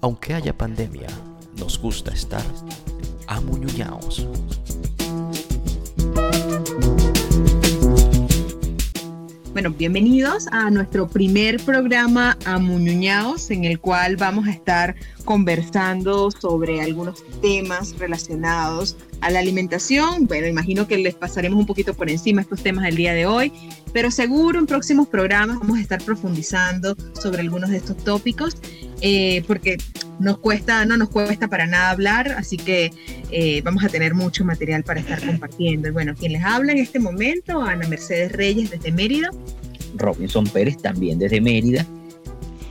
Aunque haya pandemia, nos gusta estar amuñuñaos. Bueno, bienvenidos a nuestro primer programa Amuñuñaos, en el cual vamos a estar conversando sobre algunos temas relacionados a la alimentación. Bueno, imagino que les pasaremos un poquito por encima estos temas del día de hoy, pero seguro en próximos programas vamos a estar profundizando sobre algunos de estos tópicos, eh, porque nos cuesta, no nos cuesta para nada hablar, así que eh, vamos a tener mucho material para estar compartiendo. Y bueno, quien les habla en este momento, Ana Mercedes Reyes desde Mérida. Robinson Pérez también desde Mérida.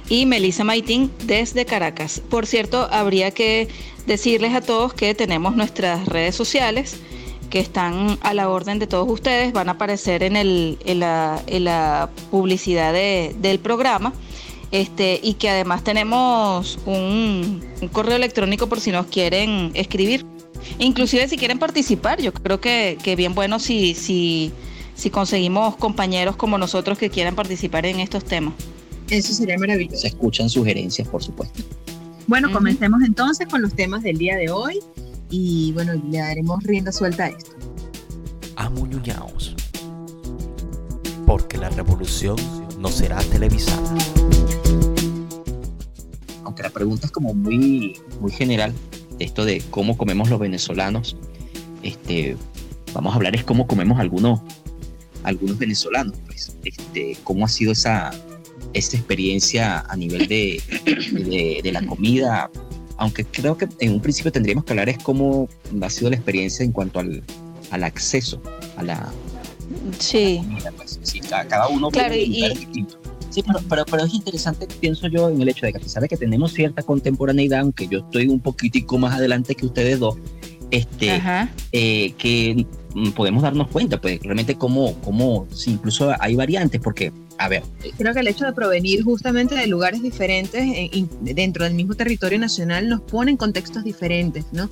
Y Melissa Maitín desde Caracas. Por cierto, habría que decirles a todos que tenemos nuestras redes sociales que están a la orden de todos ustedes, van a aparecer en, el, en, la, publicidad del programa. Este, y que además tenemos un, correo electrónico por si nos quieren escribir. Inclusive si quieren participar, yo creo que, que bien bueno si, si, si conseguimos compañeros como nosotros que quieran participar en estos temas. Eso sería maravilloso. Se escuchan sugerencias, por supuesto. Bueno, comencemos entonces con los temas del día de hoy y bueno, le daremos rienda suelta a esto. Amuñuñaos. Porque la revolución no será televisada. Aunque la pregunta es como muy, muy general, esto de cómo comemos los venezolanos, este, vamos a hablar es cómo comemos algunos, algunos venezolanos, pues, este, cómo ha sido esa, esa experiencia a nivel de, de, la comida, aunque creo que en un principio tendríamos que hablar es cómo ha sido la experiencia en cuanto al, al acceso a la, sí. Pues, cada, uno claro, y, Sí, pero, pero, es interesante, pienso yo, en el hecho de que a pesar de que tenemos cierta contemporaneidad, aunque yo estoy un poquitico más adelante que ustedes dos, este, eh, que podemos darnos cuenta, pues realmente cómo, cómo si incluso hay variantes, porque, a ver. Eh, Creo que el hecho de provenir justamente de lugares diferentes dentro del mismo territorio nacional nos pone en contextos diferentes, ¿no?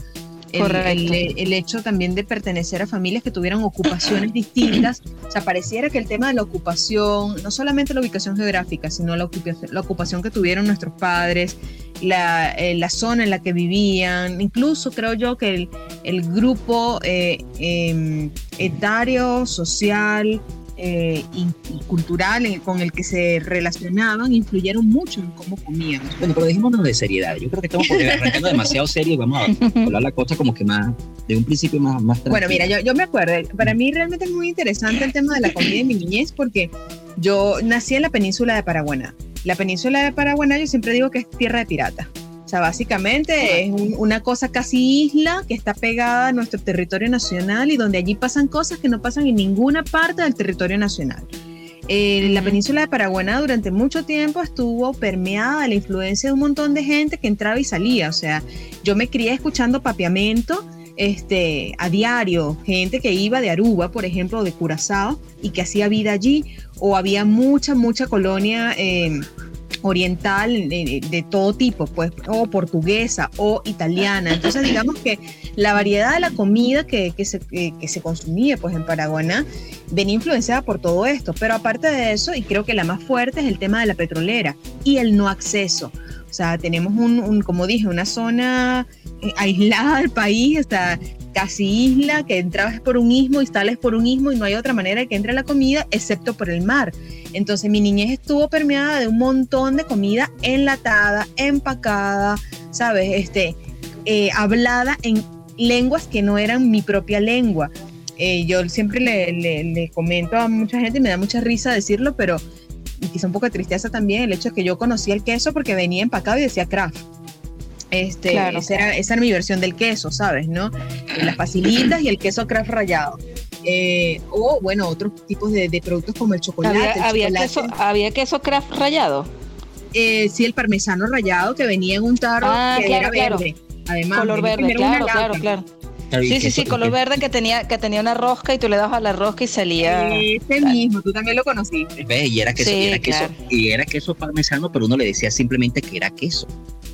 el, hecho también de pertenecer a familias que tuvieran ocupaciones distintas. O sea, pareciera que el tema de la ocupación, no solamente la ubicación geográfica, sino la ocupación, la ocupación que tuvieron nuestros padres, la, eh, la, zona en la que vivían, incluso creo yo que el, el grupo eh, em, etario, social, eh, y, cultural con el que se relacionaban influyeron mucho en cómo comían. Bueno, pero dejémonos de seriedad. Yo creo que estamos arrancando demasiado serio y vamos a hablar la cosa como que más, de un principio más, más Bueno, mira, yo, yo me acuerdo, para mí realmente es muy interesante el tema de la comida en mi niñez porque yo nací en la península de Paraguaná. La península de Paraguaná yo siempre digo que es tierra de pirata sea, básicamente es una cosa casi isla que está pegada a nuestro territorio nacional y donde allí pasan cosas que no pasan en ninguna parte del territorio nacional. Eh, la península de Paraguaná durante mucho tiempo estuvo permeada de la influencia de un montón de gente que entraba y salía. O sea, yo me crié escuchando papiamento este, a diario, gente que iba de Aruba, por ejemplo, de Curazao, y que hacía vida allí, o había mucha, mucha colonia. Eh, oriental de, todo tipo, pues, o portuguesa o italiana. Entonces, digamos que la variedad de la comida que, que, se, que, se, consumía pues, en Paraguaná venía influenciada por todo esto. Pero aparte de eso, y creo que la más fuerte es el tema de la petrolera y el no acceso. O sea, tenemos un, como dije, una zona eh, aislada del país, hasta casi isla, que entrabas por un istmo y sales por un istmo y no hay otra manera de que entre la comida excepto por el mar. Entonces mi niñez estuvo permeada de un montón de comida enlatada, empacada, ¿sabes? Este, eh, hablada en lenguas que no eran mi propia lengua. Eh, yo siempre le, comento a mucha gente me da mucha risa decirlo, pero quizá un poco de tristeza también el hecho de que yo conocía el queso porque venía empacado y decía craft. Este, esa, era, esa, era, mi versión del queso, ¿sabes? ¿No? Las facilitas y el queso craft rallado. Eh, o bueno, otros tipos de, productos como el chocolate. ¿Había, queso, ¿había queso craft rallado? Eh, sí, el parmesano rallado que venía en un tarro ah, que era verde. Además, color verde, claro, claro, claro. Sí, sí, sí, color verde que tenía, que tenía una rosca y tú le dabas a la rosca y salía. Ese mismo, tú también lo conociste. Y era queso, era queso, y era queso parmesano, pero uno le decía simplemente que era queso.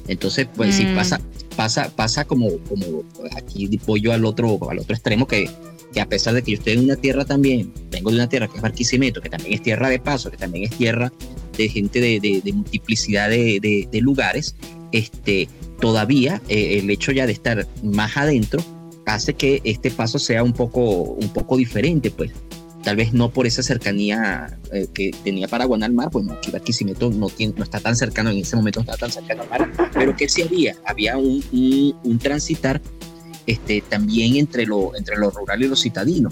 Entonces, pues sí mm. pasa, pasa, pasa como, como aquí yo al otro, al otro extremo que que a pesar de que yo estoy en una tierra también, vengo de una tierra que es Barquisimeto, que también es tierra de paso, que también es tierra de gente de, de, multiplicidad de, de, lugares, este, todavía eh, el hecho ya de estar más adentro hace que este paso sea un poco, un poco diferente, pues tal vez no por esa cercanía eh, que tenía Paraguay al mar, bueno, aquí Barquisimeto no, no está tan cercano, en ese momento no está tan cercano al mar, pero que sí había, había un, un, transitar este, también entre lo, entre lo rural y lo citadino.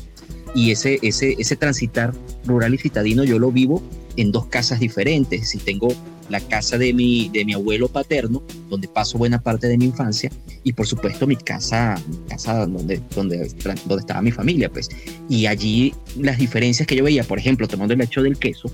Y ese, ese, ese transitar rural y citadino yo lo vivo en dos casas diferentes. Si tengo la casa de mi, de mi abuelo paterno, donde paso buena parte de mi infancia, y por supuesto mi casa, casa donde, donde, donde estaba mi familia, pues. Y allí las diferencias que yo veía, por ejemplo, tomando el hecho del queso,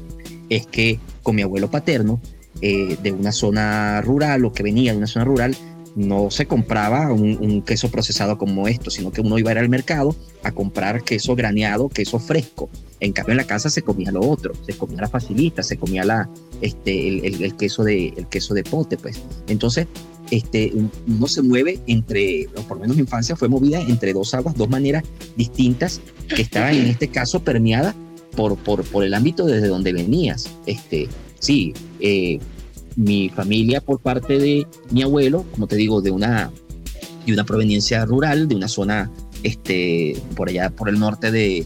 es que con mi abuelo paterno, eh, de una zona rural o que venía de una zona rural, no se compraba un, queso procesado como esto, sino que uno iba a ir al mercado a comprar queso graneado, queso fresco. En cambio, en la casa se comía lo otro, se comía la facilita, se comía la, este, el, queso, de, el queso de pote, pues. Entonces, este, uno se mueve entre, o por lo menos mi infancia fue movida entre dos aguas, dos maneras distintas que estaban en este caso permeadas por, por, por el ámbito desde donde venías. Este, sí, eh, mi familia por parte de mi abuelo, como te digo, de una, una proveniencia rural, de una zona este, por allá por el norte de,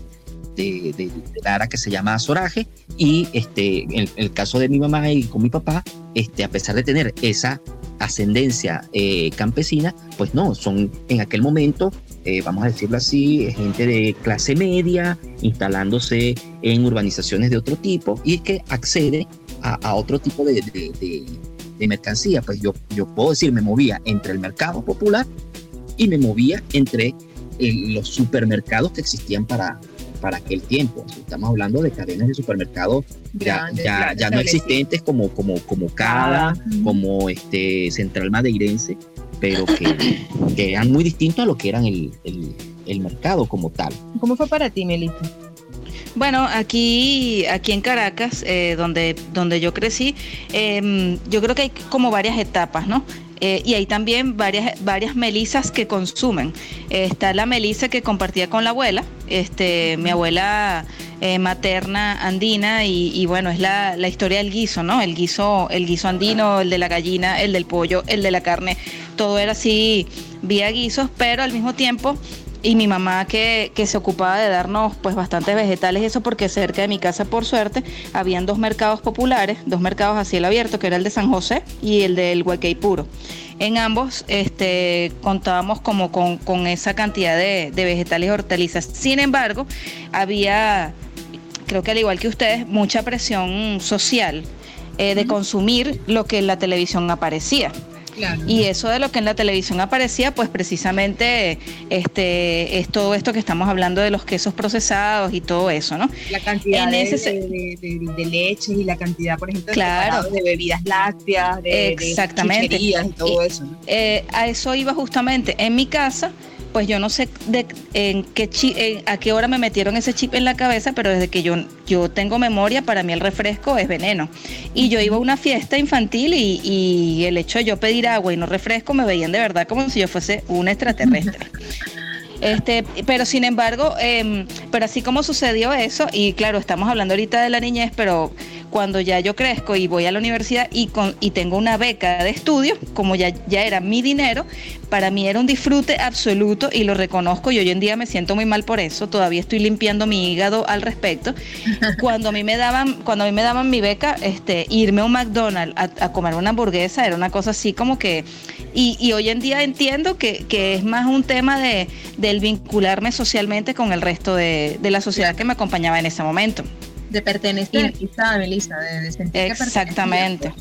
de, de, Lara que se llama Azoraje y este, en el, caso de mi mamá y con mi papá, este, a pesar de tener esa ascendencia eh, campesina, pues no, son en aquel momento, eh, vamos a decirlo así, gente de clase media, instalándose en urbanizaciones de otro tipo y que accede a, otro tipo de, de, mercancía. Pues yo, yo puedo decir, me movía entre el mercado popular y me movía entre eh, los supermercados que existían para, para aquel tiempo. Estamos hablando de cadenas de supermercados ya, ya, ya no existentes como, como, como Cada, como este Central Madeirense, pero que, que, eran muy distintos a lo que eran el, el, el mercado como tal. ¿Cómo fue para ti, Melissa? Bueno, aquí, aquí en Caracas, eh, donde, donde yo crecí, em, yo creo que hay como varias etapas, ¿no? Eh, y hay también varias, varias melisas que consumen. está la melisa que compartía con la abuela, este, mi abuela eh, materna andina, y, bueno, es la, la, historia del guiso, ¿no? El guiso, el guiso andino, el de la gallina, el del pollo, el de la carne, todo era así vía guisos, pero al mismo tiempo y mi mamá que, que, se ocupaba de darnos pues bastantes vegetales, eso porque cerca de mi casa por suerte habían dos mercados populares, dos mercados a cielo abierto, que era el de San José y el del Huequey Puro. En ambos este, contábamos como con, esa cantidad de, vegetales y hortalizas. Sin embargo, había, creo que al igual que ustedes, mucha presión social eh, de consumir lo que en la televisión aparecía. Y eso de lo que en la televisión aparecía, pues precisamente este, es todo esto que estamos hablando de los quesos procesados y todo eso, ¿no? La cantidad de, de, leche y la cantidad, por ejemplo, de bebidas lácteas, de, Exactamente. y todo eso. Eh, a eso iba justamente. En mi casa, pues yo no sé de, en qué a qué hora me metieron ese chip en la cabeza, pero desde que yo, yo tengo memoria, para mí el refresco es veneno. Y yo iba a una fiesta infantil y, y el hecho de yo pedir agua y no refresco me veían de verdad como si yo fuese un extraterrestre. Este, pero sin embargo, em, pero así como sucedió eso, y claro, estamos hablando ahorita de la niñez, pero cuando ya yo crezco y voy a la universidad y, con, y tengo una beca de estudio, como ya, ya era mi dinero, para mí era un disfrute absoluto y lo reconozco y hoy en día me siento muy mal por eso, todavía estoy limpiando mi hígado al respecto. Cuando a mí me daban, cuando a mí me daban mi beca, este, irme a un McDonald's a, comer una hamburguesa era una cosa así como que, y, hoy en día entiendo que, es más un tema de, del vincularme socialmente con el resto de, de la sociedad que me acompañaba en ese momento de pertenecer, quizá, Melissa, de, sentir Exactamente.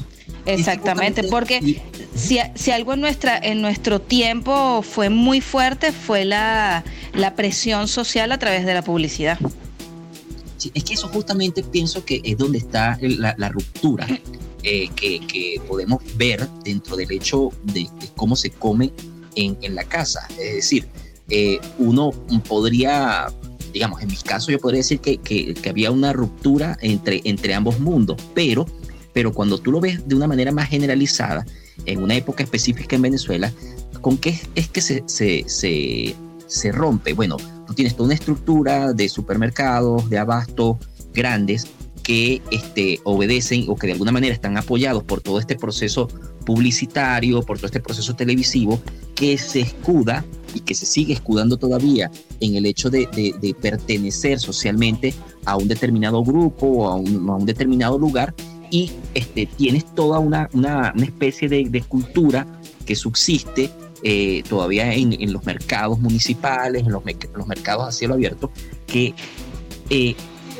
Exactamente, porque si, si, algo en nuestra en nuestro tiempo fue muy fuerte fue la, la presión social a través de la publicidad. es que eso justamente pienso que es donde está la, la ruptura eh, que, que, podemos ver dentro del hecho de, cómo se come en, en, la casa. Es decir, eh, uno podría digamos, en mi caso yo podría decir que, que, había una ruptura entre, entre ambos mundos, pero, pero cuando tú lo ves de una manera más generalizada, en una época específica en Venezuela, ¿con qué es que se, se, se, se rompe? Bueno, tú tienes toda una estructura de supermercados, de abastos grandes, que este, obedecen o que de alguna manera están apoyados por todo este proceso publicitario, por todo este proceso televisivo, que se escuda y que se sigue escudando todavía en el hecho de, pertenecer socialmente a un determinado grupo o a un, determinado lugar y este, tienes toda una, una, especie de, cultura que subsiste eh, todavía en, los mercados municipales, en los, los, mercados a cielo abierto, que eh,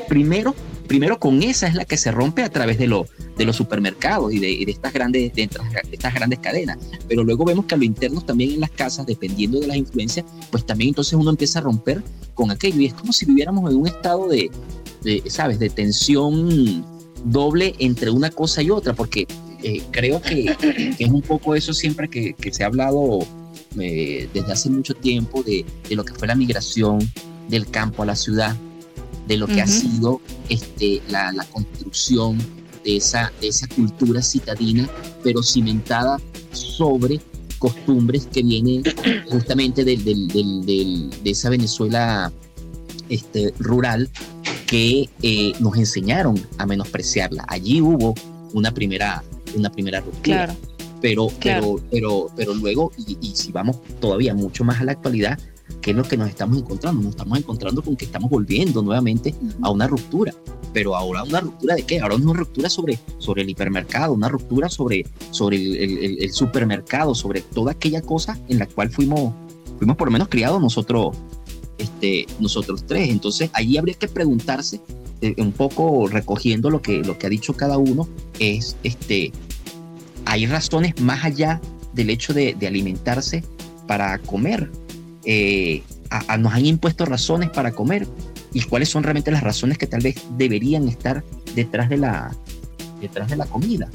primero primero con esa es la que se rompe a través de, lo, de los supermercados y de, estas grandes, de estas grandes cadenas. Pero luego vemos que a lo interno también en las casas, dependiendo de las influencias, pues también entonces uno empieza a romper con aquello. Y es como si viviéramos en un estado de, ¿sabes?, de tensión doble entre una cosa y otra, porque eh, creo que, es un poco eso siempre que, se ha hablado eh, desde hace mucho tiempo de, de lo que fue la migración del campo a la ciudad de lo que ha sido este, la, construcción de esa, esa cultura citadina, pero cimentada sobre costumbres que vienen justamente del, de esa Venezuela este, rural que eh, nos enseñaron a menospreciarla. Allí hubo una primera, una primera ruptura. Pero, pero, pero, pero luego, y, si vamos todavía mucho más a la actualidad, ¿qué es lo que nos estamos encontrando? Nos estamos encontrando con que estamos volviendo nuevamente a una ruptura. Pero ahora una ruptura de qué? Ahora una ruptura sobre, sobre el hipermercado, una ruptura sobre, sobre el, supermercado, sobre toda aquella cosa en la cual fuimos, fuimos por lo menos criados nosotros, este, nosotros tres. Entonces allí habría que preguntarse, eh, un poco recogiendo lo que, lo que ha dicho cada uno, es, este, ¿hay razones más allá del hecho de, de alimentarse para comer? Eh, nos han impuesto razones para comer y cuáles son realmente las razones que tal vez deberían estar detrás de la, detrás de la comida.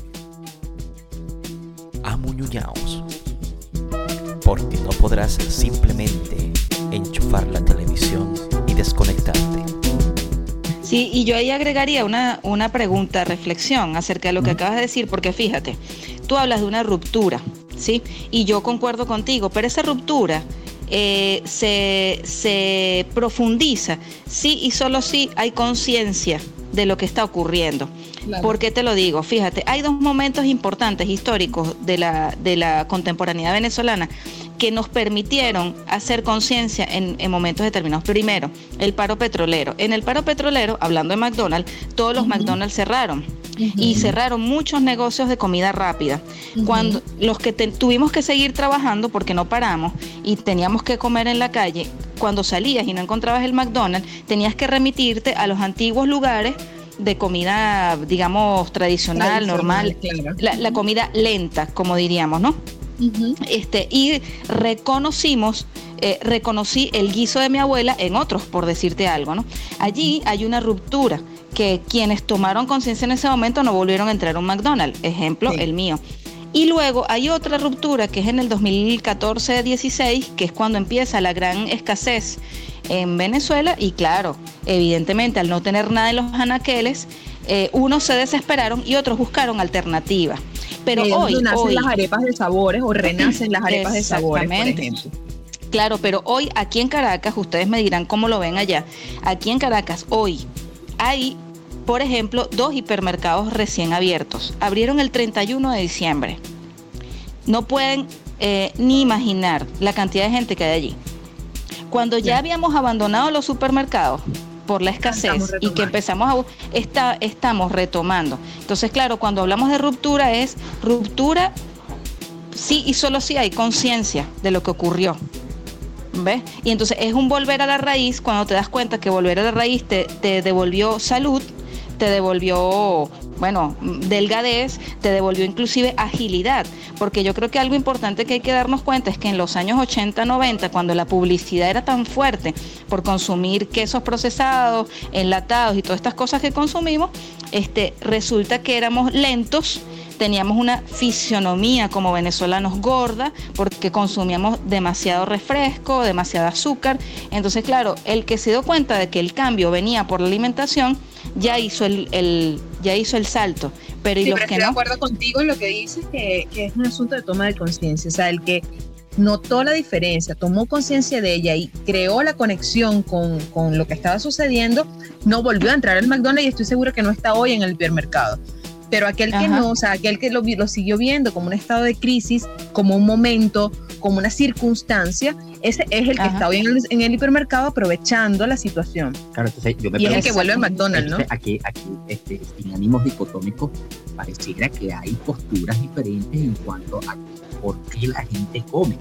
Amuñuñaos, porque no podrás simplemente enchufar la televisión y desconectarte. Sí, y yo ahí agregaría una, una pregunta, reflexión acerca de lo que acabas de decir, porque fíjate, tú hablas de una ruptura, ¿sí? Y yo concuerdo contigo, pero esa ruptura eh, se, profundiza sí y solo si hay conciencia de lo que está ocurriendo. ¿Por qué te lo digo? Fíjate, hay dos momentos importantes históricos de la, de la contemporaneidad venezolana que nos permitieron hacer conciencia en, momentos determinados. Primero, el paro petrolero. En el paro petrolero, hablando de McDonald's, todos los McDonald's cerraron y cerraron muchos negocios de comida rápida. Cuando los que tuvimos que seguir trabajando porque no paramos y teníamos que comer en la calle, cuando salías y no encontrabas el McDonald's, tenías que remitirte a los antiguos lugares de comida, digamos, tradicional, normal, la, comida lenta, como diríamos, ¿no? este, y reconocimos, eh, reconocí el guiso de mi abuela en otros, por decirte algo, ¿no? Allí hay una ruptura que quienes tomaron conciencia en ese momento no volvieron a entrar a un McDonald's, ejemplo, el mío. Y luego hay otra ruptura que es en el 2014-16, que es cuando empieza la gran escasez en Venezuela y claro, evidentemente al no tener nada en los anaqueles, eh, unos se desesperaron y otros buscaron alternativas. Pero hoy, nacen las arepas de sabores o renacen las arepas de sabores, por ejemplo. Claro, pero hoy aquí en Caracas, ustedes me dirán cómo lo ven allá. Aquí en Caracas hoy hay, por ejemplo, dos hipermercados recién abiertos. Abrieron el 31 de diciembre. No pueden eh, ni imaginar la cantidad de gente que hay allí. Cuando ya habíamos abandonado los supermercados, por la escasez y que empezamos a está, estamos retomando. Entonces, claro, cuando hablamos de ruptura es ruptura sí y solo si hay conciencia de lo que ocurrió. ¿Ves? Y entonces es un volver a la raíz cuando te das cuenta que volver a la raíz te, te devolvió salud, te devolvió bueno, delgadez, te devolvió inclusive agilidad, porque yo creo que algo importante que hay que darnos cuenta es que en los años 80, 90, cuando la publicidad era tan fuerte por consumir quesos procesados, enlatados y todas estas cosas que consumimos, este, resulta que éramos lentos teníamos una fisionomía como venezolanos gorda porque consumíamos demasiado refresco, demasiado azúcar. Entonces, claro, el que se dio cuenta de que el cambio venía por la alimentación, ya hizo el, ya hizo el salto. Pero, y los que estoy de acuerdo contigo en lo que dices, que, que, es un asunto de toma de conciencia. O sea, el que notó la diferencia, tomó conciencia de ella y creó la conexión con, con, lo que estaba sucediendo, no volvió a entrar al McDonald's y estoy seguro que no está hoy en el hipermercado. Pero aquel que no, o sea, aquel que lo, lo siguió viendo como un estado de crisis, como un momento, como una circunstancia, ese es el que está hoy en el, hipermercado aprovechando la situación. Claro, entonces yo me y es el que vuelve al McDonald's, ¿no? Aquí, aquí este, sin ánimos dicotómicos, pareciera que hay posturas diferentes en cuanto a por qué la gente come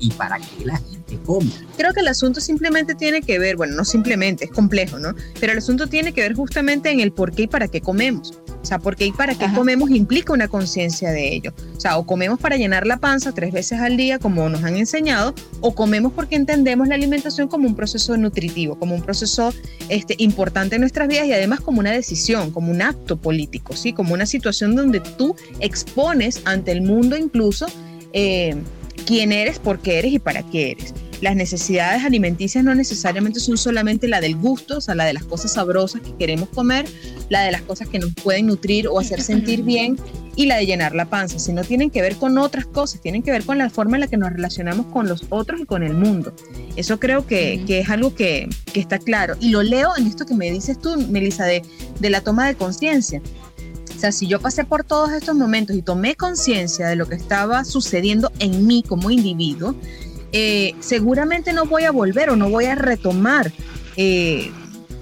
y para qué la gente come. Creo que el asunto simplemente tiene que ver, bueno, no simplemente, es complejo, ¿no? Pero el asunto tiene que ver justamente en el por qué y para qué comemos. O sea, por qué y para qué comemos implica una conciencia de ello. O sea, o comemos para llenar la panza tres veces al día, como nos han enseñado, o comemos porque entendemos la alimentación como un proceso nutritivo, como un proceso este, importante en nuestras vidas y además como una decisión, como un acto político, ¿sí? Como una situación donde tú expones ante el mundo incluso eh, quién eres, por qué eres y para qué eres. Las necesidades alimenticias no necesariamente son solamente la del gusto, o sea, la de las cosas sabrosas que queremos comer, la de las cosas que nos pueden nutrir o hacer sentir bien y la de llenar la panza, sino tienen que ver con otras cosas, tienen que ver con la forma en la que nos relacionamos con los otros y con el mundo. Eso creo que, es algo que, está claro. Y lo leo en esto que me dices tú, Melissa, de, de la toma de conciencia. O sea, si yo pasé por todos estos momentos y tomé conciencia de lo que estaba sucediendo en mí como individuo, eh, seguramente no voy a volver o no voy a retomar eh,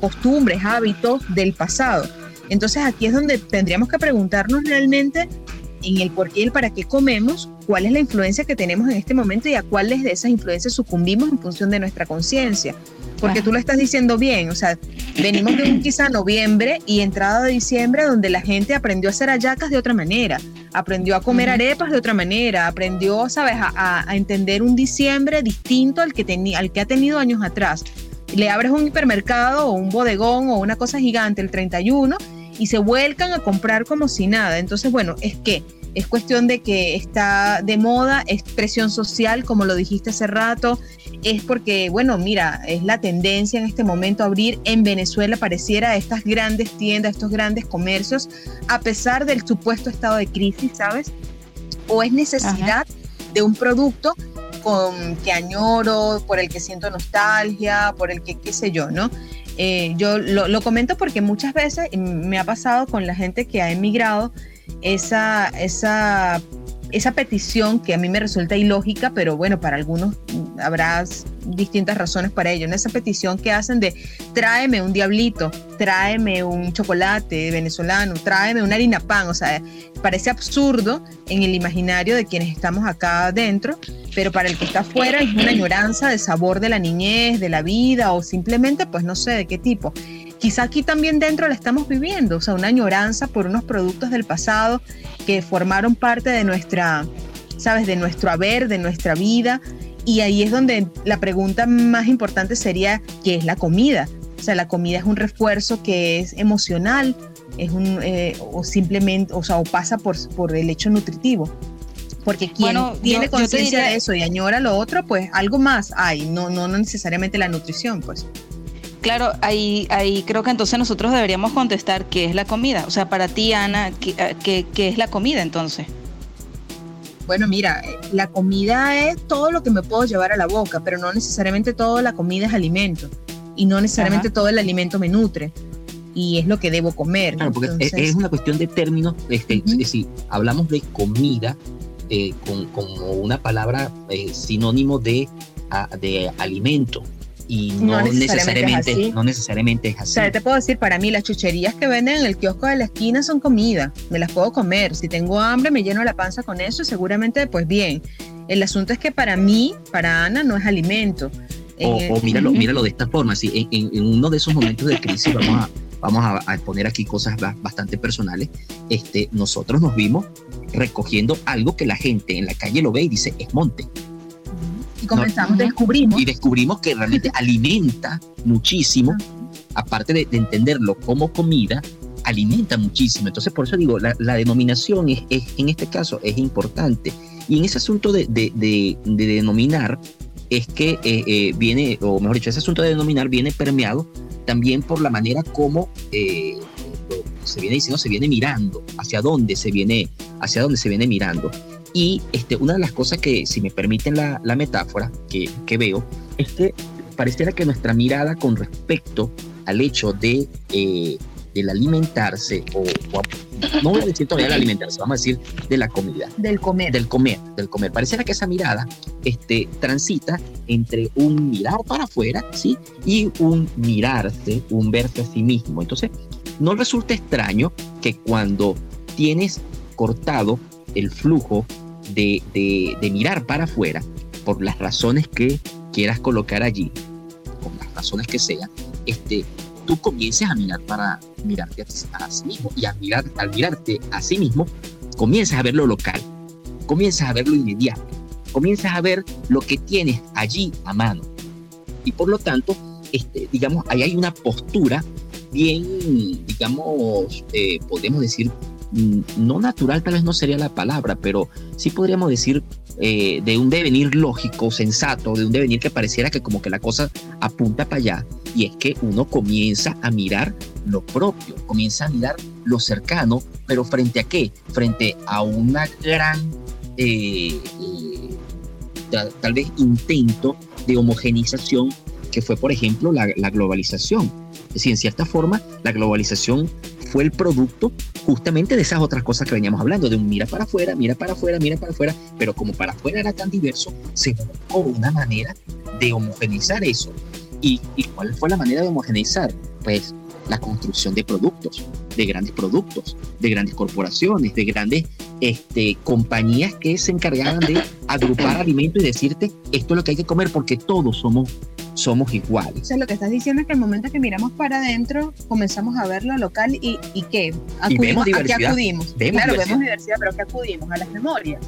costumbres, hábitos del pasado. Entonces aquí es donde tendríamos que preguntarnos realmente en el por qué y el para qué comemos, cuál es la influencia que tenemos en este momento y a cuáles de esas influencias sucumbimos en función de nuestra conciencia. Porque tú lo estás diciendo bien, o sea, venimos de un quizá noviembre y entrada de diciembre donde la gente aprendió a hacer ayacas de otra manera, aprendió a comer arepas de otra manera, aprendió, sabes, a, entender un diciembre distinto al que, tenía, al que ha tenido años atrás. Le abres un hipermercado o un bodegón o una cosa gigante el 31 y se vuelcan a comprar como si nada. Entonces, bueno, es que es cuestión de que está de moda, es presión social, como lo dijiste hace rato, es porque, bueno, mira, es la tendencia en este momento abrir en Venezuela, pareciera estas grandes tiendas, estos grandes comercios, a pesar del supuesto estado de crisis, ¿sabes? O es necesidad de un producto con que añoro, por el que siento nostalgia, por el que qué sé yo, ¿no? Eh, yo lo, lo, comento porque muchas veces me ha pasado con la gente que ha emigrado esa, esa esa petición que a mí me resulta ilógica, pero bueno, para algunos habrá distintas razones para ello, esa petición que hacen de tráeme un diablito, tráeme un chocolate venezolano, tráeme una harina pan, o sea, parece absurdo en el imaginario de quienes estamos acá adentro, pero para el que está afuera es una añoranza de sabor de la niñez, de la vida o simplemente, pues no sé de qué tipo quizá aquí también dentro la estamos viviendo, o sea, una añoranza por unos productos del pasado que formaron parte de nuestra, sabes, de nuestro haber, de nuestra vida. Y ahí es donde la pregunta más importante sería, ¿qué es la comida? O sea, la comida es un refuerzo que es emocional, es un, eh, o simplemente, o sea, o pasa por, por el hecho nutritivo. Porque quien tiene conciencia de eso y añora lo otro, pues algo más hay, no, no, no necesariamente la nutrición, pues. Claro, ahí, ahí creo que entonces nosotros deberíamos contestar qué es la comida. O sea, para ti, Ana, ¿qué, qué, es la comida entonces? Bueno, mira, la comida es todo lo que me puedo llevar a la boca, pero no necesariamente toda la comida es alimento y no necesariamente todo el alimento me nutre y es lo que debo comer. Claro, porque es una cuestión de términos, este, es decir, hablamos de comida eh, con, como una palabra eh, sinónimo de, de alimento y no, necesariamente, es no necesariamente es así. O sea, te puedo decir, para mí las chucherías que venden en el kiosco de la esquina son comida, me las puedo comer, si tengo hambre me lleno la panza con eso, seguramente pues bien. El asunto es que para mí, para Ana, no es alimento. O, eh, míralo, míralo de esta forma, si en, uno de esos momentos de crisis vamos a, vamos a, exponer aquí cosas bastante personales, este, nosotros nos vimos recogiendo algo que la gente en la calle lo ve y dice, es monte y comenzamos, descubrimos. Y descubrimos que realmente alimenta muchísimo, aparte de, entenderlo como comida, alimenta muchísimo. Entonces, por eso digo, la, denominación es, en este caso es importante. Y en ese asunto de, de, denominar, es que eh, eh, viene, o mejor dicho, ese asunto de denominar viene permeado también por la manera como eh, se viene diciendo, se viene mirando, hacia dónde se viene, hacia dónde se viene mirando. Y este, una de las cosas que, si me permiten la, la metáfora que, que, veo, es que pareciera que nuestra mirada con respecto al hecho de, eh, del alimentarse, o, o, no voy a decir todavía el alimentarse, vamos a decir de la comida. Del comer. Del comer, del comer. Pareciera que esa mirada este, transita entre un mirar para afuera, ¿sí? Y un mirarse, un verse a sí mismo. Entonces, no resulta extraño que cuando tienes cortado el flujo de, de, mirar para afuera, por las razones que quieras colocar allí, por las razones que sean, este, tú comiences a mirar para mirarte a, a sí mismo y a mirar, al mirarte a sí mismo, comienzas a ver lo local, comienzas a ver lo inmediato, comienzas a ver lo que tienes allí a mano. Y por lo tanto, este, digamos, ahí hay una postura bien, digamos, eh, podemos decir, no natural tal vez no sería la palabra, pero sí podríamos decir eh, de un devenir lógico, sensato, de un devenir que pareciera que como que la cosa apunta para allá, y es que uno comienza a mirar lo propio, comienza a mirar lo cercano, pero frente a qué? Frente a una gran, eh, eh, tal, tal, vez, intento de homogenización que fue, por ejemplo, la, la globalización. Es decir, en cierta forma, la globalización fue el producto justamente de esas otras cosas que veníamos hablando, de un mira para afuera, mira para afuera, mira para afuera, pero como para afuera era tan diverso, se buscó una manera de homogeneizar eso. ¿Y, ¿Y cuál fue la manera de homogeneizar? Pues la construcción de productos, de grandes productos, de grandes corporaciones, de grandes este, compañías que se encargaban de agrupar alimentos y decirte esto es lo que hay que comer porque todos somos somos iguales. O sea, lo que estás diciendo es que el momento que miramos para adentro, comenzamos a ver lo local y, y qué? Acudimos, y vemos diversidad. ¿A qué acudimos? Vemos claro, diversidad. vemos diversidad, pero ¿qué acudimos? A las memorias.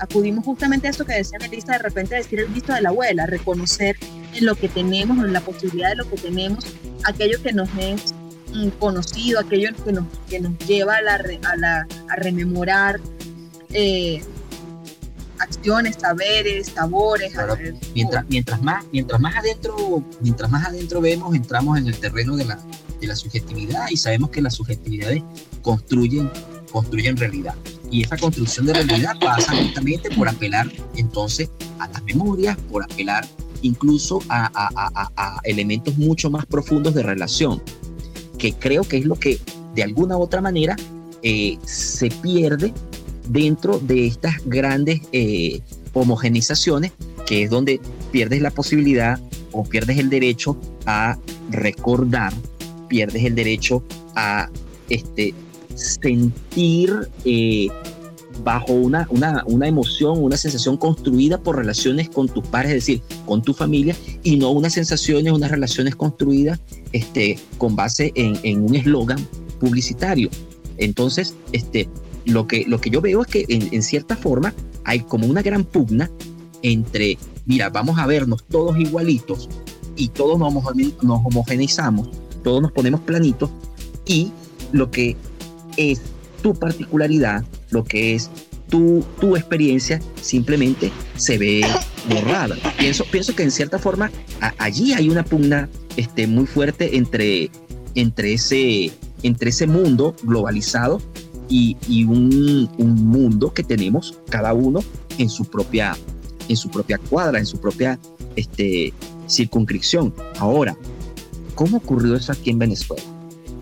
Acudimos justamente a eso que decía Melissa, de repente decir el visto de la abuela, reconocer en lo que tenemos, en la posibilidad de lo que tenemos, aquello que nos es mm, conocido, aquello que nos, que nos lleva a, la, a, la, a rememorar eh, acciones, saberes, sabores. Claro, mientras, mientras, más, mientras más adentro, mientras más adentro vemos, entramos en el terreno de la, de la subjetividad y sabemos que las subjetividades construyen, construyen realidad. Y esa construcción de realidad pasa justamente por apelar entonces a las memorias, por apelar incluso a, a, a, a elementos mucho más profundos de relación, que creo que es lo que de alguna u otra manera eh, se pierde dentro de estas grandes eh, homogenizaciones, que es donde pierdes la posibilidad o pierdes el derecho a recordar, pierdes el derecho a este, sentir eh, bajo una, una, una, emoción, una sensación construida por relaciones con tus pares, es decir, con tu familia, y no unas sensaciones, unas relaciones construidas este, con base en, en un eslogan publicitario. Entonces, este, lo que, lo que yo veo es que en, cierta forma hay como una gran pugna entre, mira, vamos a vernos todos igualitos y todos nos, nos homogeneizamos, todos nos ponemos planitos y lo que es tu particularidad, lo que es tu, tu experiencia, simplemente se ve borrada. Pienso, pienso que en cierta forma allí hay una pugna este, muy fuerte entre, entre, ese, entre ese mundo globalizado y, y un, un, mundo que tenemos cada uno en su propia, en su propia cuadra, en su propia este, circunscripción. Ahora, ¿cómo ocurrió eso aquí en Venezuela?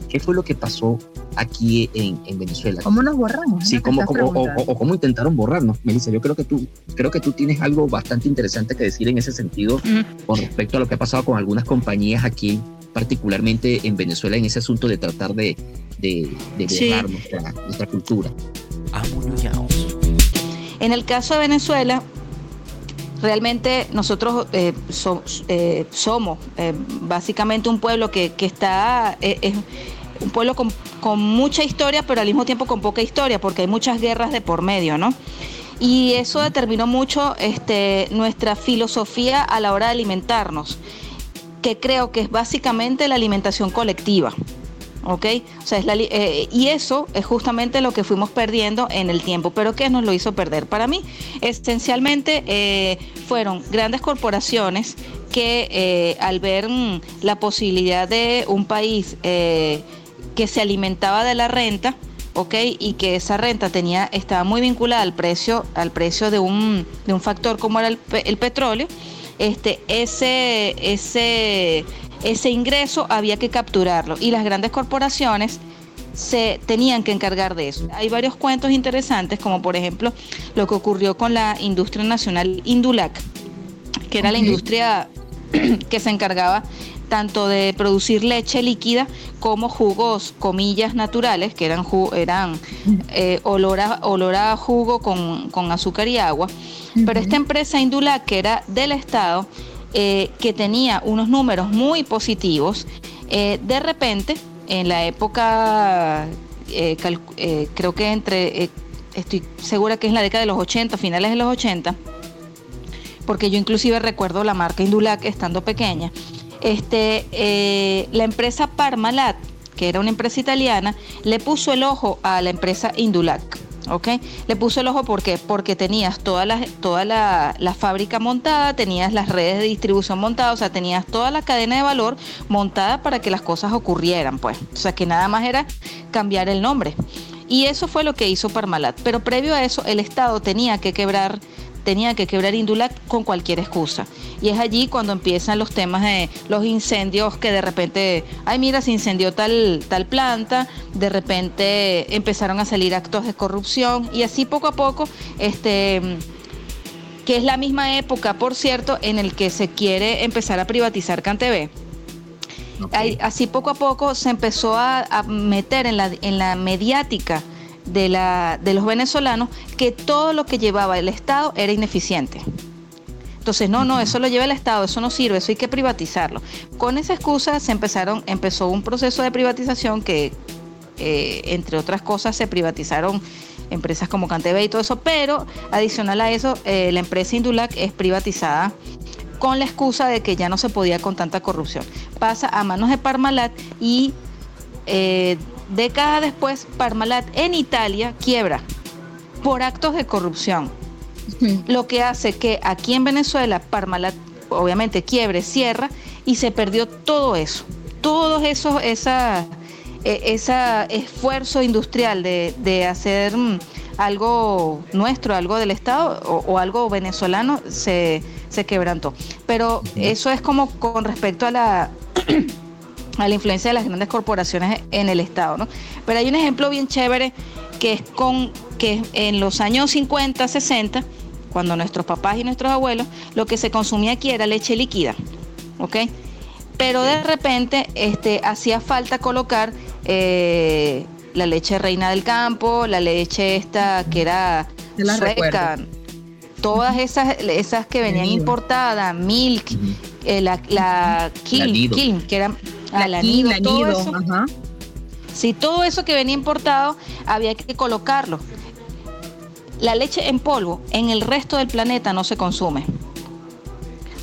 ¿Qué fue lo que pasó aquí en, en Venezuela? ¿Cómo nos borramos? Sí, cómo, cómo, o, o, o, cómo intentaron borrarnos. Melissa, yo creo que tú, creo que tú tienes algo bastante interesante que decir en ese sentido mm. con respecto a lo que ha pasado con algunas compañías aquí, particularmente en Venezuela, en ese asunto de tratar de, de, de borrar sí. nuestra, nuestra, cultura. En el caso de Venezuela, realmente nosotros eh, so, eh, somos eh, básicamente un pueblo que, que está, eh, es un pueblo con, con, mucha historia, pero al mismo tiempo con poca historia, porque hay muchas guerras de por medio, ¿no? Y eso determinó mucho este, nuestra filosofía a la hora de alimentarnos, que creo que es básicamente la alimentación colectiva. ¿ok? O sea, es la, eh, y eso es justamente lo que fuimos perdiendo en el tiempo. ¿Pero qué nos lo hizo perder? Para mí, esencialmente eh, fueron grandes corporaciones que eh, al ver mmm, la posibilidad de un país que se alimentaba de la renta, ¿ok? Y que esa renta tenía, estaba muy vinculada al precio, al precio de un, de un factor como era el, el petróleo, este, ese, ese, ese ingreso había que capturarlo. Y las grandes corporaciones se tenían que encargar de eso. Hay varios cuentos interesantes, como por ejemplo lo que ocurrió con la industria nacional Indulac, que era la industria que se encargaba tanto de producir leche líquida como jugos, comillas, naturales, que eran, eran eh, olor, a, jugo con, azúcar y agua. Pero esta empresa Indulac, que era del Estado, eh, que tenía unos números muy positivos, eh, de repente en la época, eh, creo que entre, estoy segura que es la década de los 80, finales de los 80, porque yo inclusive recuerdo la marca Indulac estando pequeña, este, la empresa Parmalat, que era una empresa italiana, le puso el ojo a la empresa Indulac. ¿ok? Le puso el ojo ¿por porque tenías toda, la, toda la, fábrica montada, tenías las redes de distribución montadas, o sea, tenías toda la cadena de valor montada para que las cosas ocurrieran, pues. O sea, que nada más era cambiar el nombre. Y eso fue lo que hizo Parmalat. Pero previo a eso, el Estado tenía que quebrar tenía que quebrar Indulac con cualquier excusa. Y es allí cuando empiezan los temas de los incendios que de repente, ay mira, se incendió tal, tal planta, de repente empezaron a salir actos de corrupción y así poco a poco, este que es la misma época, por cierto, en el que se quiere empezar a privatizar CanTV. así poco a poco se empezó a, meter en la, en la mediática de, la, de los venezolanos que todo lo que llevaba el Estado era ineficiente. Entonces, no, no, eso lo lleva el Estado, eso no sirve, eso hay que privatizarlo. Con esa excusa se empezaron, empezó un proceso de privatización que, eh, entre otras cosas, se privatizaron empresas como Canteve y todo eso, pero adicional a eso, eh, la empresa Indulac es privatizada con la excusa de que ya no se podía con tanta corrupción. Pasa a manos de Parmalat y eh, Décadas después, Parmalat en Italia quiebra por actos de corrupción. Lo que hace que aquí en Venezuela Parmalat obviamente quiebre, cierra y se perdió todo eso. Todo eso, esa, e, ese esfuerzo industrial de, hacer mm, algo nuestro, algo del Estado o, algo venezolano se, se quebrantó. Pero eso es como con respecto a la a la influencia de las grandes corporaciones en el Estado. ¿no? Pero hay un ejemplo bien chévere que es con que en los años 50, 60, cuando nuestros papás y nuestros abuelos, lo que se consumía aquí era leche líquida. ¿ok? Pero de repente este, hacía falta colocar eh, la leche reina del campo, la leche esta que era sueca, todas esas, esas que venían importadas, milk, eh, la, la Kiln, que era la todo eso. Si todo eso que venía importado había que colocarlo. La leche en polvo en el resto del planeta no se consume.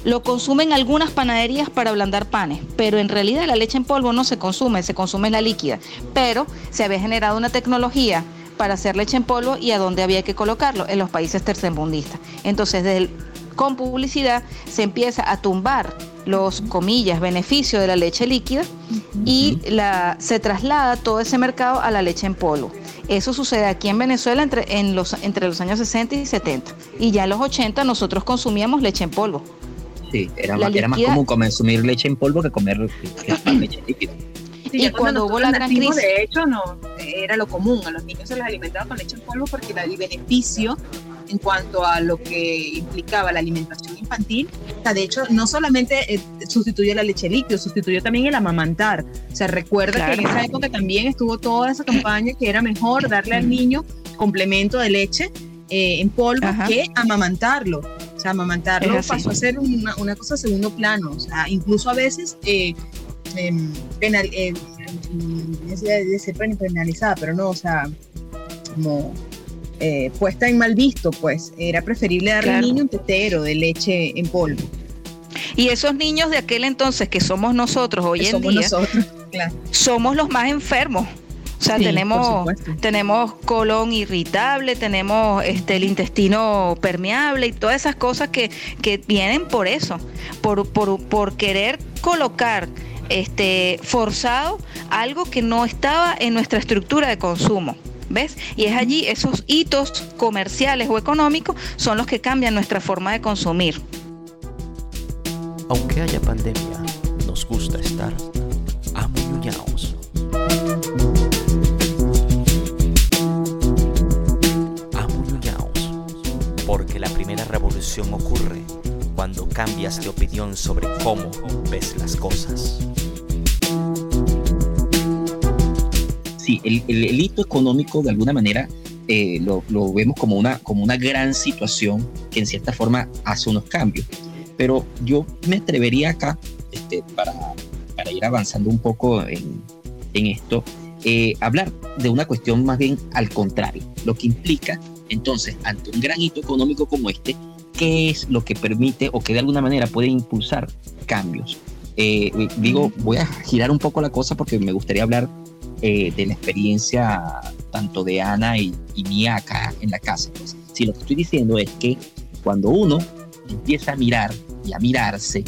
Lo consumen algunas panaderías para ablandar panes, pero en realidad la leche en polvo no se consume, se consume la líquida. Pero se había generado una tecnología para hacer leche en polvo y a dónde había que colocarlo, en los países tercermundistas. Entonces, desde con publicidad se empieza a tumbar los comillas beneficios de la leche líquida y la, se traslada todo ese mercado a la leche en polvo. Eso sucede aquí en Venezuela entre, en los, entre los años 60 y 70. Y ya en los 80 nosotros consumíamos leche en polvo. Sí, era, más, era más común consumir leche en polvo que comer leche líquida. y cuando, hubo la gran crisis. De hecho, no era lo común. A los niños se les alimentaba con leche en polvo porque el beneficio en cuanto a lo que implicaba la alimentación infantil. O sea, de hecho, no solamente eh, sustituyó la leche líquida, sustituyó también el amamantar. O sea, recuerda que en esa época también estuvo toda esa campaña que era mejor darle al niño complemento de leche eh, en polvo que amamantarlo. O sea, amamantarlo pasó a ser una, una, cosa de segundo plano. O sea, incluso a veces eh, em, penal, eh, de ser penalizada, pero no, o sea, como eh, puesta en mal visto, pues era preferible darle al niño un tetero de leche en polvo. Y esos niños de aquel entonces que somos nosotros hoy en día, somos los más enfermos. O sea, tenemos, tenemos colon irritable, tenemos este, el intestino permeable y todas esas cosas que, que vienen por eso, por, por, por querer colocar este, forzado algo que no estaba en nuestra estructura de consumo. ¿Ves? Y es allí esos hitos comerciales o económicos son los que cambian nuestra forma de consumir. Aunque haya pandemia, nos gusta estar amuñuñaos. Amuñuñaos. Porque la primera revolución ocurre cuando cambias de opinión sobre cómo ves las cosas. El, el- el hito económico de alguna manera eh, lo, lo vemos como una, como una gran situación que en cierta forma hace unos cambios. Pero yo me atrevería acá, este, para, para ir avanzando un poco en, en esto, eh, hablar de una cuestión más bien al contrario, lo que implica entonces ante un gran hito económico como este, ¿qué es lo que permite o que de alguna manera puede impulsar cambios? Eh, digo, voy a girar un poco la cosa porque me gustaría hablar eh, de la experiencia tanto de Ana y, y mía acá en la casa. Pues, si lo que estoy diciendo es que cuando uno empieza a mirar y a mirarse,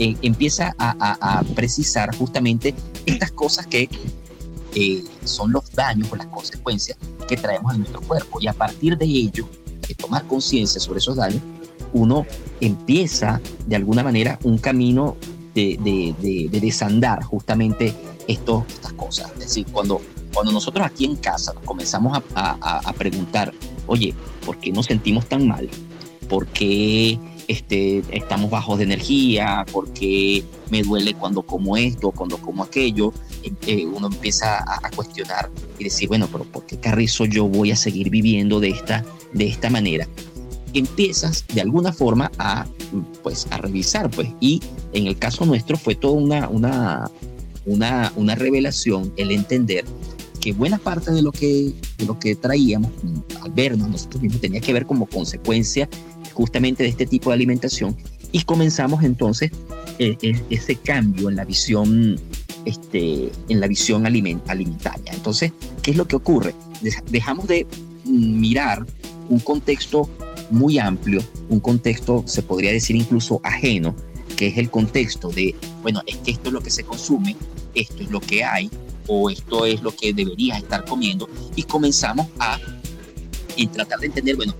eh, empieza a, a- a precisar justamente estas cosas que son los daños o las consecuencias que traemos en nuestro cuerpo. Y a partir de ello, de tomar conciencia sobre esos daños, uno empieza de alguna manera un camino de desandar justamente esto, estas cosas. Es decir, cuando, cuando nosotros aquí en casa comenzamos a- a preguntar, oye, ¿por qué nos sentimos tan mal? ¿Por qué este, estamos bajos de energía? ¿Por qué me duele cuando como esto, cuando como aquello? Eh, eh, uno empieza a, a cuestionar y decir, bueno, pero ¿por qué carrizo yo voy a seguir viviendo de esta, de esta manera? Empiezas de alguna forma a, pues, a revisar, pues, y en el caso nuestro fue toda una, una, una, una revelación el entender que buena parte de lo que, de lo que traíamos al vernos nosotros mismos tenía que ver como consecuencia justamente de este tipo de alimentación y comenzamos entonces eh, ese cambio en la visión este, en la visión aliment- alimentaria. Entonces, ¿qué es lo que ocurre? Deja- Dejamos de mirar un contexto muy amplio, un contexto, se podría decir incluso ajeno, que es el contexto de, bueno, es que esto es lo que se consume, esto es lo que hay, o esto es lo que deberías estar comiendo, y comenzamos a tratar de entender, bueno,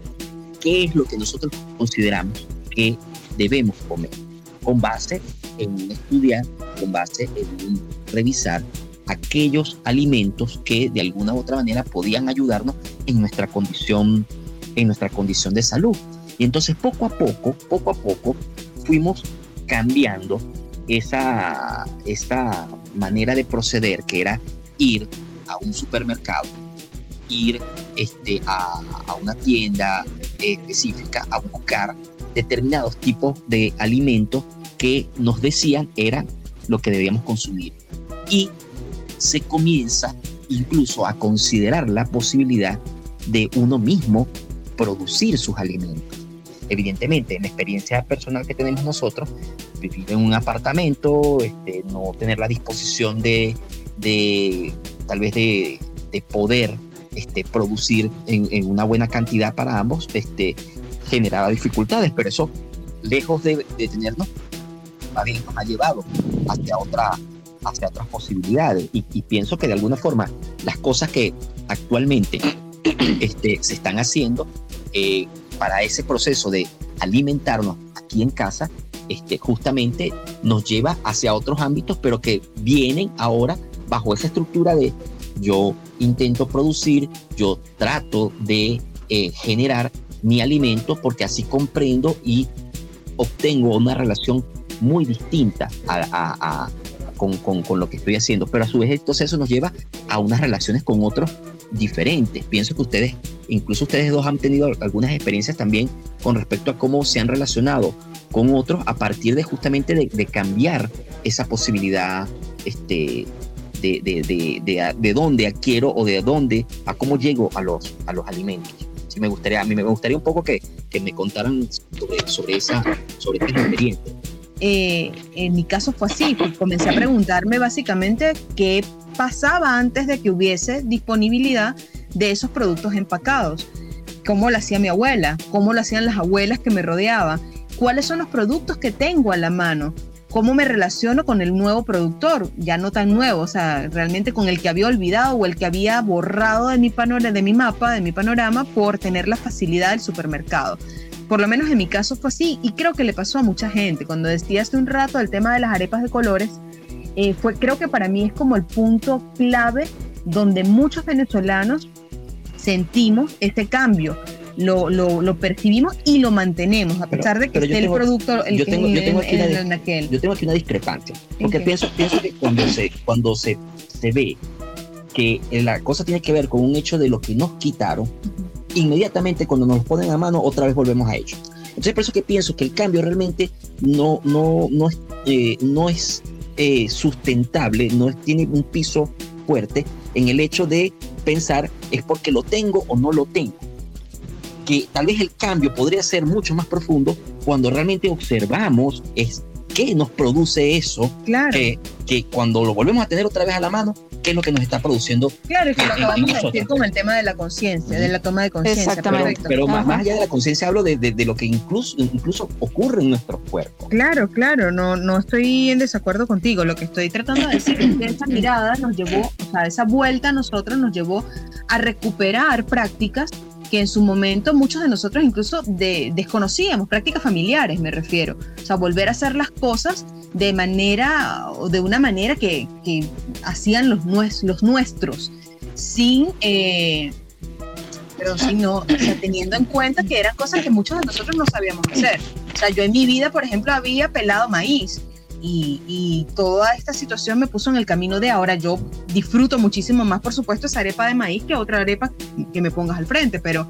qué es lo que nosotros consideramos que debemos comer, con base en estudiar, con base en revisar aquellos alimentos que de alguna u otra manera podían ayudarnos en nuestra condición, en nuestra condición de salud. Y entonces poco a poco, poco a poco, fuimos cambiando esa, manera de proceder que era ir a un supermercado, ir este, a, a una tienda específica a buscar determinados tipos de alimentos que nos decían era lo que debíamos consumir. Y se comienza incluso a considerar la posibilidad de uno mismo producir sus alimentos. Evidentemente, en la experiencia personal que tenemos nosotros, vivir en un apartamento, este, no tener la disposición de, de tal vez de, de poder este, producir en, una buena cantidad para ambos, este, generaba dificultades, pero eso, lejos de, de tenernos, nos ha llevado hacia, otra, hacia otras posibilidades. Y, pienso que de alguna forma las cosas que actualmente se están haciendo eh, para ese proceso de alimentarnos aquí en casa, este, justamente nos lleva hacia otros ámbitos, pero que vienen ahora bajo esa estructura de yo intento producir, yo trato de eh, generar mi alimento porque así comprendo y obtengo una relación muy distinta a, con, con, con, lo que estoy haciendo. Pero a su vez entonces eso nos lleva a unas relaciones con otros diferentes. Pienso que ustedes, incluso ustedes dos han tenido algunas experiencias también con respecto a cómo se han relacionado con otros a partir de justamente de, de cambiar esa posibilidad este, de, de, de, de, de dónde adquiero o de dónde, a cómo llego a los, a los alimentos. Sí, me gustaría, a mí me gustaría un poco que, que me contaran sobre, sobre, esa, sobre esta experiencia. Eh, en mi caso fue así, comencé a preguntarme básicamente qué pasaba antes de que hubiese disponibilidad de esos productos empacados, cómo lo hacía mi abuela, cómo lo hacían las abuelas que me rodeaban, cuáles son los productos que tengo a la mano, cómo me relaciono con el nuevo productor, ya no tan nuevo, o sea, realmente con el que había olvidado o el que había borrado de mi, de mi mapa, de mi panorama, por tener la facilidad del supermercado. Por lo menos en mi caso fue así y creo que le pasó a mucha gente. Cuando decía hace un rato el tema de las arepas de colores, eh, fue, creo que para mí es como el punto clave donde muchos venezolanos sentimos este cambio. Lo, lo, lo, percibimos y lo mantenemos, a pesar de que esté el producto el yo tengo, yo tengo aquí una, yo tengo aquí una discrepancia, porque pienso, pienso que cuando, se, cuando se, se ve que la cosa tiene que ver con un hecho de lo que nos quitaron, inmediatamente cuando nos ponen a mano, otra vez volvemos a ello. Entonces, por eso que pienso que el cambio realmente no, no, no es, eh, no es eh, sustentable, no tiene un piso fuerte en el hecho de pensar es porque lo tengo o no lo tengo que tal vez el cambio podría ser mucho más profundo cuando realmente observamos es qué nos produce eso, claro. que cuando lo volvemos a tener otra vez a la mano, qué es lo que nos está produciendo. Claro, es que lo acabamos de decir con el tema de la conciencia, de la toma de conciencia. Exactamente. Pero, más, allá de la conciencia hablo de, de, lo que incluso, incluso ocurre en nuestros cuerpos. Claro, claro, no, no estoy en desacuerdo contigo. Lo que estoy tratando de decir es que esa mirada nos llevó, o sea, esa vuelta a nosotros nos llevó a recuperar prácticas que en su momento muchos de nosotros incluso desconocíamos, prácticas familiares me refiero. O sea, volver a hacer las cosas de manera o de una manera que, hacían los, nuestros, sin, eh, pero sin no, teniendo en cuenta que eran cosas que muchos de nosotros no sabíamos hacer. O sea, yo en mi vida, por ejemplo, había pelado maíz y, toda esta situación me puso en el camino de ahora. Yo disfruto muchísimo más, por supuesto, esa arepa de maíz que otra arepa que me pongas al frente, pero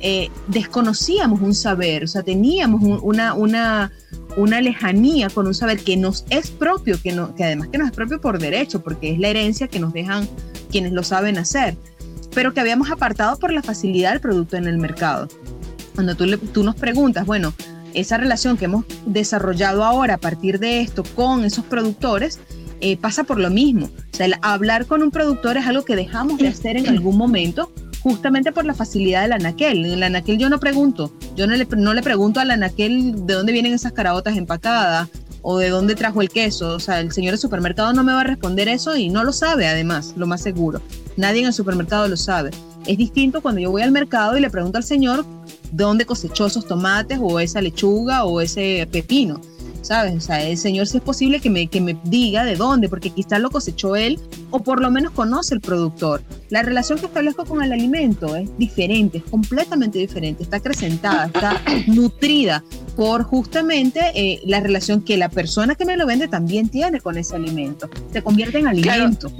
eh, desconocíamos un saber, o sea, teníamos una, una, una lejanía con un saber que nos es propio, que, no, que además que nos es propio por derecho, porque es la herencia que nos dejan quienes lo saben hacer, pero que habíamos apartado por la facilidad del producto en el mercado. Cuando tú, le, tú nos preguntas, bueno, esa relación que hemos desarrollado ahora a partir de esto con esos productores eh, pasa por lo mismo. O sea, el hablar con un productor es algo que dejamos de hacer en algún momento justamente por la facilidad del anaquel. En el anaquel yo no pregunto, yo no le, no le pregunto al anaquel de dónde vienen esas carabotas empacadas o de dónde trajo el queso. O sea, el señor del supermercado no me va a responder eso y no lo sabe además, lo más seguro. Nadie en el supermercado lo sabe. Es distinto cuando yo voy al mercado y le pregunto al señor dónde cosechó esos tomates o esa lechuga o ese pepino. ¿Sabes? O sea, el Señor si es posible que me, que me diga de dónde, porque quizás lo cosechó él o por lo menos conoce el productor. La relación que establezco con el alimento es diferente, es completamente diferente, está acrecentada, está nutrida por justamente eh, la relación que la persona que me lo vende también tiene con ese alimento. Se convierte en alimento.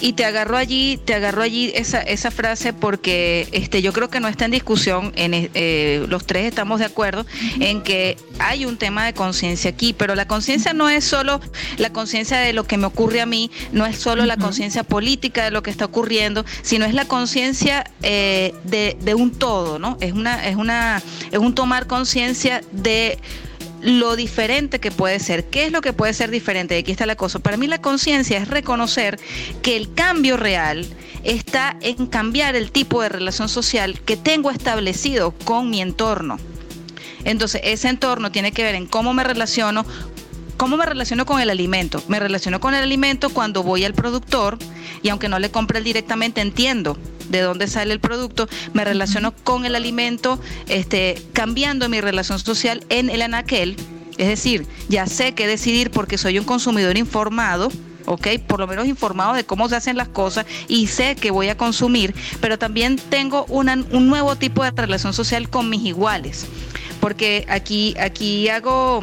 Y te agarró allí, te agarró allí esa, esa frase porque este, yo creo que no está en discusión, en, eh, los tres estamos de acuerdo en que hay un tema de conciencia aquí, pero la conciencia no es solo la conciencia de lo que me ocurre a mí, no es solo la conciencia política de lo que está ocurriendo, sino es la conciencia eh, de, de, un todo, ¿no? Es una, es una, es un tomar conciencia de lo diferente que puede ser. ¿Qué es lo que puede ser diferente? aquí está la cosa. Para mí la conciencia es reconocer que el cambio real está en cambiar el tipo de relación social que tengo establecido con mi entorno. Entonces, ese entorno tiene que ver en cómo me relaciono, ¿Cómo me relaciono con el alimento? Me relaciono con el alimento cuando voy al productor y aunque no le compre directamente entiendo de dónde sale el producto, me relaciono con el alimento, este, cambiando mi relación social en el anaquel. Es decir, ya sé qué decidir porque soy un consumidor informado, ¿ok? Por lo menos informado de cómo se hacen las cosas y sé que voy a consumir, pero también tengo un nuevo tipo de relación social con mis iguales. Porque aquí, aquí hago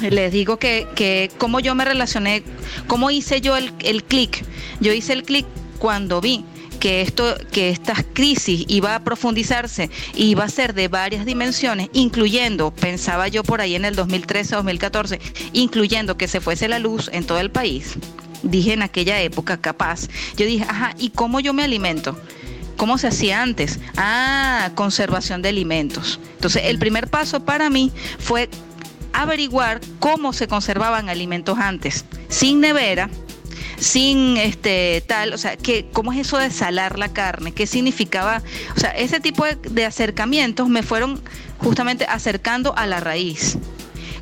les digo que, que cómo yo me relacioné, cómo hice yo el, el clic. Yo hice el clic cuando vi que esto, que esta crisis iba a profundizarse y iba a ser de varias dimensiones, incluyendo, pensaba yo por ahí en el 2013-2014, incluyendo que se fuese la luz en todo el país. Dije en aquella época, capaz, yo dije, ajá, ¿y cómo yo me alimento? ¿Cómo se hacía antes? Ah, conservación de alimentos. Entonces, el primer paso para mí fue averiguar cómo se conservaban alimentos antes, sin nevera, sin este tal, o sea, que, ¿cómo es eso de salar la carne? ¿Qué significaba? O sea, ese tipo de, acercamientos me fueron justamente acercando a la raíz.